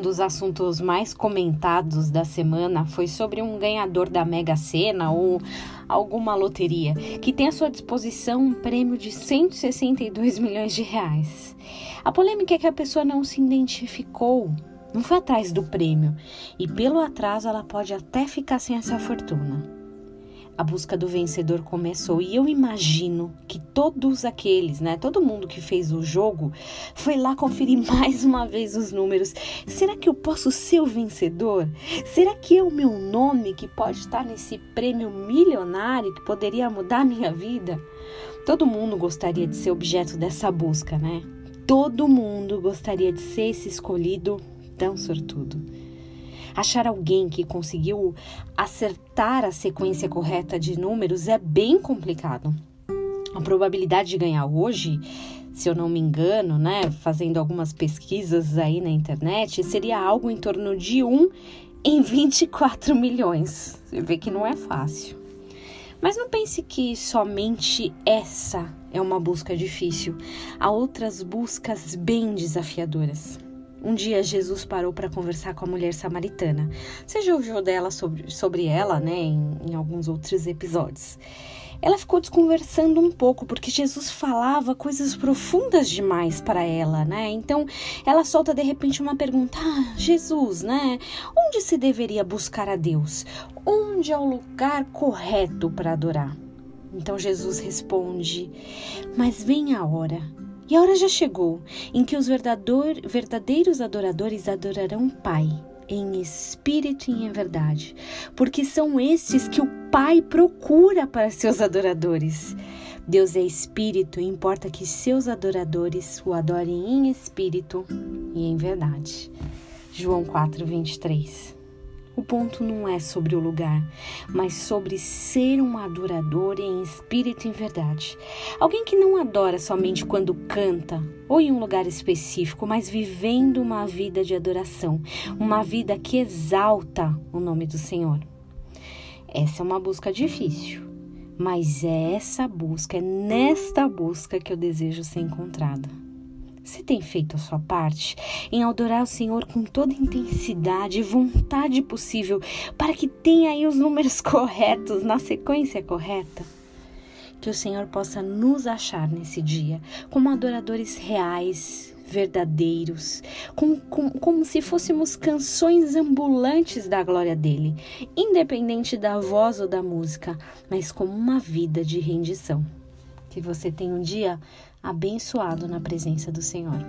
dos assuntos mais comentados da semana foi sobre um ganhador da Mega Sena ou alguma loteria que tem à sua disposição um prêmio de 162 milhões de reais. A polêmica é que a pessoa não se identificou, não foi atrás do prêmio e pelo atraso ela pode até ficar sem essa fortuna a busca do vencedor começou. E eu imagino que todos aqueles, né, todo mundo que fez o jogo, foi lá conferir mais uma vez os números. Será que eu posso ser o vencedor? Será que é o meu nome que pode estar nesse prêmio milionário que poderia mudar a minha vida? Todo mundo gostaria de ser objeto dessa busca, né? Todo mundo gostaria de ser esse escolhido tão sortudo. Achar alguém que conseguiu acertar a sequência correta de números é bem complicado. A probabilidade de ganhar hoje, se eu não me engano, né, fazendo algumas pesquisas aí na internet, seria algo em torno de 1 em 24 milhões. Você vê que não é fácil. Mas não pense que somente essa é uma busca difícil. Há outras buscas bem desafiadoras. Um dia Jesus parou para conversar com a mulher samaritana. Você já ouviu dela sobre, sobre ela, né, em, em alguns outros episódios. Ela ficou desconversando um pouco porque Jesus falava coisas profundas demais para ela, né? Então ela solta de repente uma pergunta: ah, Jesus, né? Onde se deveria buscar a Deus? Onde é o lugar correto para adorar? Então Jesus responde: Mas vem a hora e a hora já chegou em que os verdadeiros adoradores adorarão o Pai em espírito e em verdade, porque são estes que o Pai procura para seus adoradores. Deus é espírito e importa que seus adoradores o adorem em espírito e em verdade. João 4, 23. O ponto não é sobre o lugar, mas sobre ser um adorador em espírito e em verdade. Alguém que não adora somente quando canta ou em um lugar específico, mas vivendo uma vida de adoração, uma vida que exalta o nome do Senhor. Essa é uma busca difícil, mas é essa busca, é nesta busca que eu desejo ser encontrada. Você tem feito a sua parte em adorar o Senhor com toda intensidade e vontade possível para que tenha aí os números corretos, na sequência correta? Que o Senhor possa nos achar nesse dia como adoradores reais, verdadeiros, como, como, como se fôssemos canções ambulantes da glória dele, independente da voz ou da música, mas como uma vida de rendição. Que você tenha um dia abençoado na presença do Senhor.